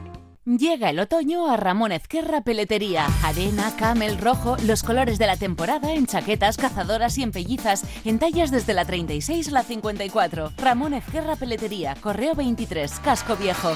Llega el otoño a Ramón Ezquerra Peletería. Arena, camel, rojo, los colores de la temporada en chaquetas, cazadoras y en pellizas, en tallas desde la 36 a la 54. Ramón Ezquerra Peletería, Correo 23, Casco Viejo.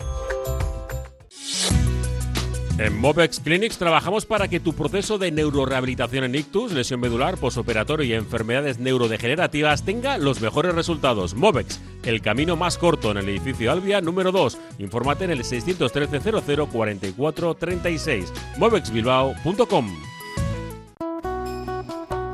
En Movex Clinics trabajamos para que tu proceso de neurorehabilitación en ictus, lesión medular, posoperatorio y enfermedades neurodegenerativas tenga los mejores resultados. Movex, el camino más corto en el edificio Albia número 2. Infórmate en el 613 00 44 36. movexbilbao.com.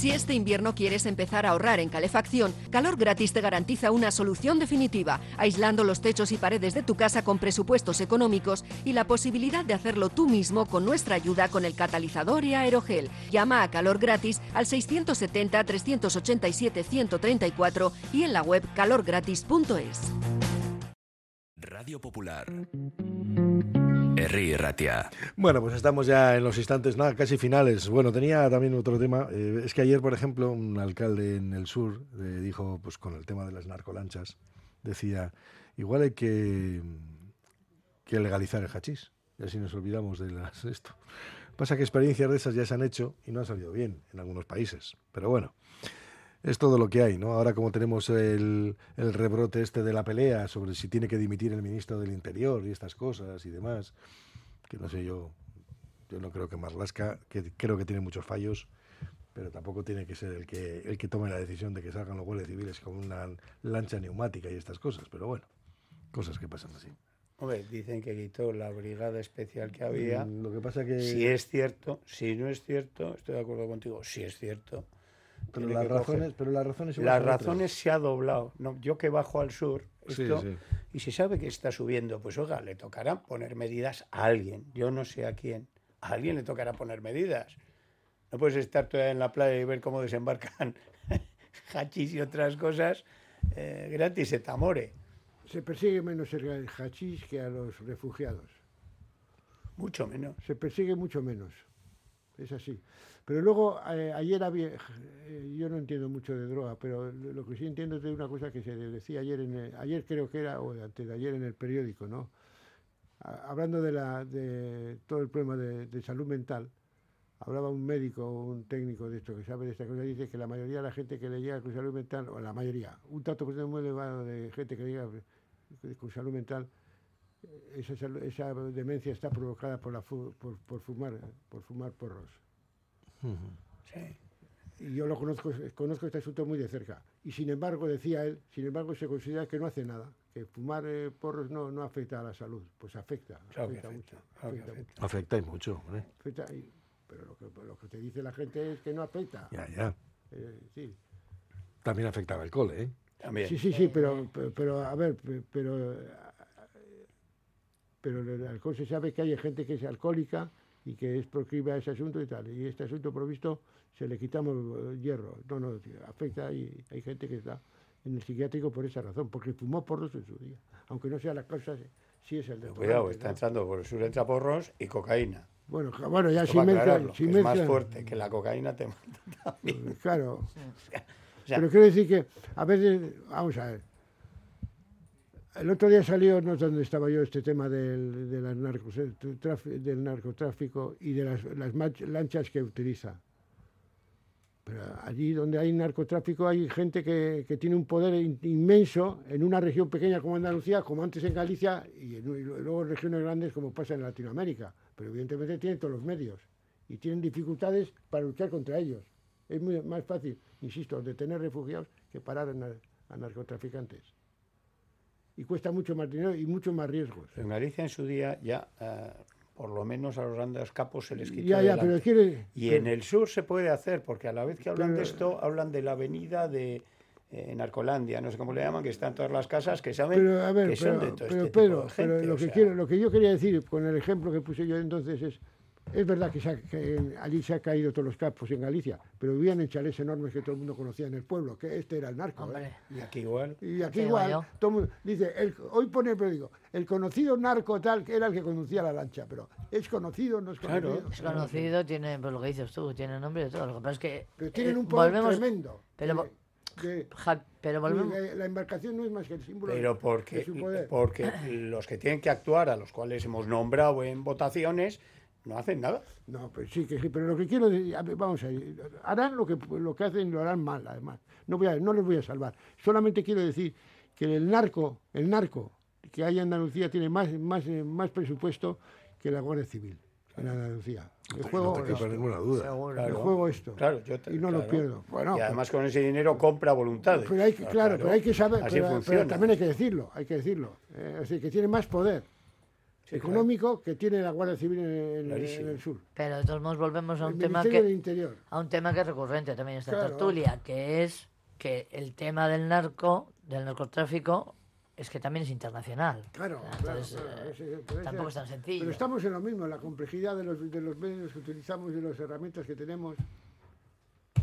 Si este invierno quieres empezar a ahorrar en calefacción, Calor Gratis te garantiza una solución definitiva, aislando los techos y paredes de tu casa con presupuestos económicos y la posibilidad de hacerlo tú mismo con nuestra ayuda con el catalizador y aerogel. Llama a Calor Gratis al 670 387 134 y en la web calorgratis.es. Radio Popular. Herri Ratia. Bueno, pues estamos ya en los instantes, casi finales. Bueno, tenía también otro tema. Eh, es que ayer, por ejemplo, un alcalde en el sur eh, dijo, pues con el tema de las narcolanchas, decía, igual hay que, que legalizar el hachís. Y así nos olvidamos de esto. Pasa que experiencias de esas ya se han hecho y no han salido bien en algunos países. Pero bueno, es todo lo que hay, ¿no? Ahora como tenemos el, el, rebrote este de la pelea sobre si tiene que dimitir el ministro del Interior y estas cosas y demás, que no sé yo, yo no creo que Marlasca, que creo que tiene muchos fallos, pero tampoco tiene que ser el que, el que tome la decisión de que salgan los guardias civiles con una lancha neumática y estas cosas, pero bueno, cosas que pasan así. Hombre, dicen que quitó la brigada especial que había. Mm, Lo que pasa que... Si es cierto, si no es cierto, estoy de acuerdo contigo, si es cierto, pero las, razones, pero las razones, las razones se ha doblado. No, yo que bajo al sur, esto, sí, sí. y si sabe que está subiendo, pues oiga, le tocará poner medidas a alguien. Yo no sé a quién. A alguien le tocará poner medidas. No puedes estar todavía en la playa y ver cómo desembarcan hachís y otras cosas eh, gratis en Tamore. Se persigue menos el hachís que a los refugiados. Mucho menos. Se persigue mucho menos. Es así. Pero luego, eh, ayer había, eh, yo no entiendo mucho de droga, pero lo que sí entiendo es de una cosa que se decía ayer, en el, ayer creo que era, o antes de ayer en el periódico, ¿no? Hablando de, la, de todo el problema de, salud mental, hablaba un médico un técnico de esto que sabe de esta cosa, dice que la mayoría de la gente que le llega con salud mental, o la mayoría, un tanto muy elevado de gente que llega con salud mental, esa, esa demencia está provocada por, la por, por fumar, por fumar porros. Sí. Y yo lo conozco, conozco este asunto muy de cerca. Y sin embargo, decía él, sin embargo se considera que no hace nada, que fumar eh, porros no, no afecta a la salud. Pues afecta, Claro afecta, afecta, mucho. claro afecta afecta. mucho. Afecta y mucho, hombre. Afecta y- pero lo que, lo que te dice la gente es que no afecta. Ya, ya. Eh, sí. También afecta al alcohol, ¿eh? También. Sí, sí, sí, pero, pero, pero, a ver, pe- pero, eh, pero el alcohol se sabe que hay gente que es alcohólica y que es proclive a ese asunto y tal. Y este asunto provisto se le quitamos eh, hierro. No, no, afecta y hay gente que está en el psiquiátrico por esa razón, porque fumó porros en su día. Aunque no sea la causa, sí es el de Cuidado, está entrando por el sur entra porros y cocaína. Bueno, bueno, ya sin aclararlo, sin que es más fuerte que la cocaína te mata también. Claro. O sea, Pero quiero decir que, a veces, vamos a ver. El otro día salió, no sé dónde estaba yo, este tema del, narcos, eh, del narcotráfico y de las, las lanchas que utiliza. Pero allí donde hay narcotráfico hay gente que, que tiene un poder in- inmenso en una región pequeña como Andalucía, como antes en Galicia, y, en- luego regiones grandes como pasa en Latinoamérica. Pero evidentemente tienen todos los medios y tienen dificultades para luchar contra ellos. Es muy más fácil, insisto, detener refugiados que parar a narcotraficantes. Y cuesta mucho más dinero y mucho más riesgos. en Galicia en su día ya, eh, por lo menos a los grandes capos se les quitó Ya, ya, delante. pero quiere- Y pero- en el sur se puede hacer, porque a la vez que hablan de esto, hablan de la avenida de eh, Narcolandia, no sé cómo le llaman, que están todas las casas que saben Pero, a ver, que son de todo pero, este Pedro, tipo de gente. pero lo, que sea, quiero, lo que yo quería decir con el ejemplo que puse yo entonces es, es verdad que, se ha- que en- allí se han caído todos los capos en Galicia, pero vivían en chalés enormes que todo el mundo conocía en el pueblo, que este era el narco. ¿eh? Y aquí igual. Y aquí igual, yo. todo el mundo dice, el- hoy pone el periódico, el conocido narco tal, que era el que conducía la lancha, pero es conocido, no es conocido. Es conocido, tiene, pues lo que dices tú, tiene nombre de todo. Lo que pasa es que. Pero tienen eh, un poder volvemos- tremendo. Pero, Ja- volvemos. la, la embarcación no es más que el símbolo Pero de porque, su poder. porque los que tienen que actuar, a los cuales hemos nombrado en votaciones, no hacen nada. No, pues sí, que sí, pero lo que quiero decir, vamos a ver, harán lo que, lo que hacen, lo harán mal, además. No, voy a, no les voy a salvar. Solamente quiero decir que el narco, el narco que hay en Andalucía tiene más, más, eh, más presupuesto que la Guardia Civil en Andalucía. El juego, no te quepa esto. ninguna duda. El juego esto. Claro, yo te- y no lo pierdo. Bueno, y además con ese dinero compra voluntades. pero hay que, claro, pero hay que saber, Así pero, pero funciona. también hay que decirlo, hay que decirlo. Eh, es decir, que tiene más poder económico que tiene la Guardia Civil en, en- Clarísimo. en el sur. Pero de todos modos volvemos a El un tema Ministerio que. Interior. A un tema que es recurrente también en esta Claro. tertulia, que es que el tema del narco, del narcotráfico, es que también es internacional. Claro, entonces, claro, eh, tampoco es tan sencillo. Pero estamos en lo mismo, la complejidad de los, de los medios que utilizamos y de las herramientas que tenemos.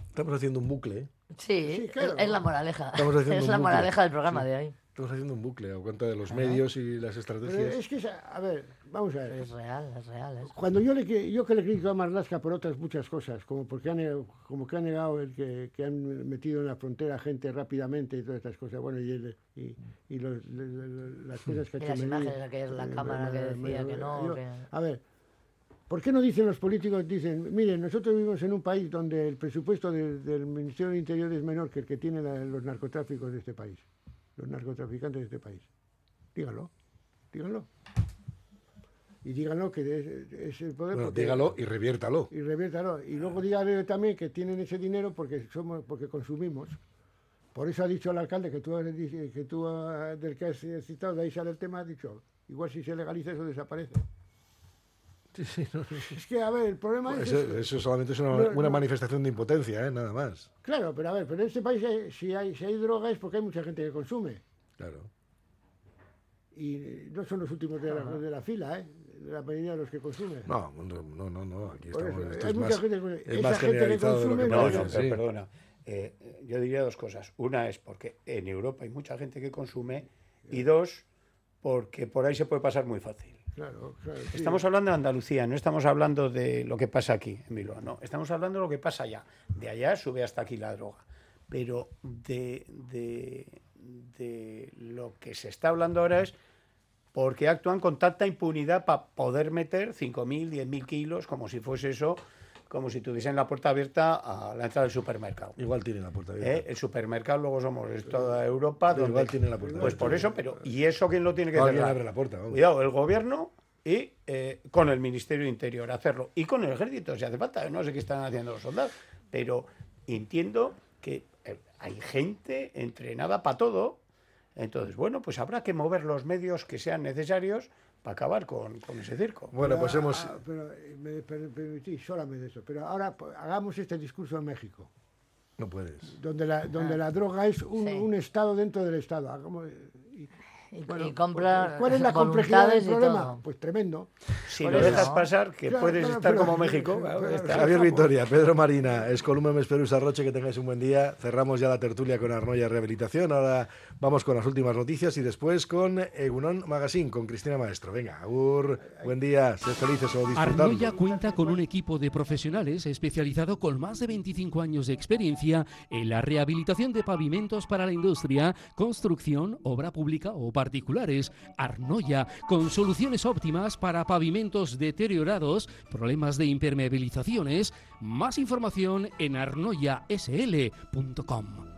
Estamos haciendo un bucle, ¿eh? Sí, Sí, claro. es, es la moraleja. Estamos haciendo Es la bucle. moraleja del programa Sí. de hoy. Estamos haciendo un bucle a cuenta de los medios y las Pero estrategias. es que, esa- a ver, vamos a ver. Es real, es real. es- Cuando yo le que- yo que le critico a Marlaska por otras muchas cosas, como porque han negado- como que ha negado el que, que han metido en la frontera gente rápidamente y todas estas cosas, bueno, y, el- y, y los- le- le- las cosas que ha Y hecho las imágenes aquellas de la eh, cámara que me- decía me- que no, yo- que- A ver, ¿por qué no dicen los políticos, dicen, miren, nosotros vivimos en un país donde el presupuesto de- del Ministerio del Interior es menor que el que tienen los narcotráficos de este país, los narcotraficantes de este país? Díganlo, díganlo. Y díganlo que es, es el poder. Bueno, dígalo y reviértalo. y reviértalo. Y luego dígale también que tienen ese dinero porque somos porque consumimos. Por eso ha dicho el alcalde que tú, que tú del que has citado, de ahí sale el tema, ha dicho, igual si se legaliza eso desaparece. Es que, a ver, el problema es... Eso, ese. eso solamente es una, No, una no. manifestación de impotencia, ¿eh? Nada más. Claro, pero a ver, pero en este país hay- si, hay, si hay droga es porque hay mucha gente que consume. Claro. Y no son los últimos de la, de la fila, ¿eh? La mayoría de los que consumen. No, no, no, no, no, aquí estamos. eso, esto hay es mucha más, gente que- es esa más gente que consume, No, no, pero perdona. Eh, eh, yo diría dos cosas. Una es porque en Europa hay mucha gente que consume y dos, porque por ahí se puede pasar muy fácil. Claro, claro. Estamos hablando de Andalucía, no estamos hablando de lo que pasa aquí, en Bilbao, no. Estamos hablando de lo que pasa allá. De allá sube hasta aquí la droga. Pero de, de, de lo que se está hablando ahora es porque actúan con tanta impunidad para poder meter 5.000, 10.000 kilos, como si fuese eso como si tuviesen la puerta abierta a la entrada del supermercado. Igual tienen la puerta abierta. ¿Eh? El supermercado luego somos es toda Europa. Pero igual tiene la puerta Pues abierta. por eso, pero ¿y eso quién lo tiene que cerrar? abre la puerta, vamos. Cuidado, el gobierno y eh, con el Ministerio de Interior hacerlo. Y con el ejército, si hace falta. No sé qué están haciendo los soldados. Pero entiendo que eh, hay gente entrenada para todo. Entonces, bueno, pues habrá que mover los medios que sean necesarios para acabar con, con ese circo. Bueno, pues Pero, hemos... ah, pero eh, me per- permitís solamente eso. Pero ahora pues, hagamos este discurso en México, No puedes. donde la, donde Ah, la droga es un, sí. un estado dentro del estado. Hagamos- y- bueno, y compra ¿Cuál es la complejidad del problema? todo. Pues tremendo. Si lo dejas pasar, que Claro, puedes claro, estar pero- como México. claro, está. Javier Vitoria, Pedro Marina, Escoluma Mesperusa Roche, que tengáis un buen día. Cerramos ya la tertulia con Arnoya Rehabilitación. Ahora vamos con las últimas noticias y después con Egunon Magazine, con Cristina Maestro. Venga, Agur, buen día, sed felices o disfrutando. Arnoya cuenta con un equipo de profesionales especializado con más de 25 años de experiencia en la rehabilitación de pavimentos para la industria, construcción, obra pública o particulares. Arnoya, con soluciones óptimas para pavimentos deteriorados, problemas de impermeabilizaciones. Más información en arnoyasl.com.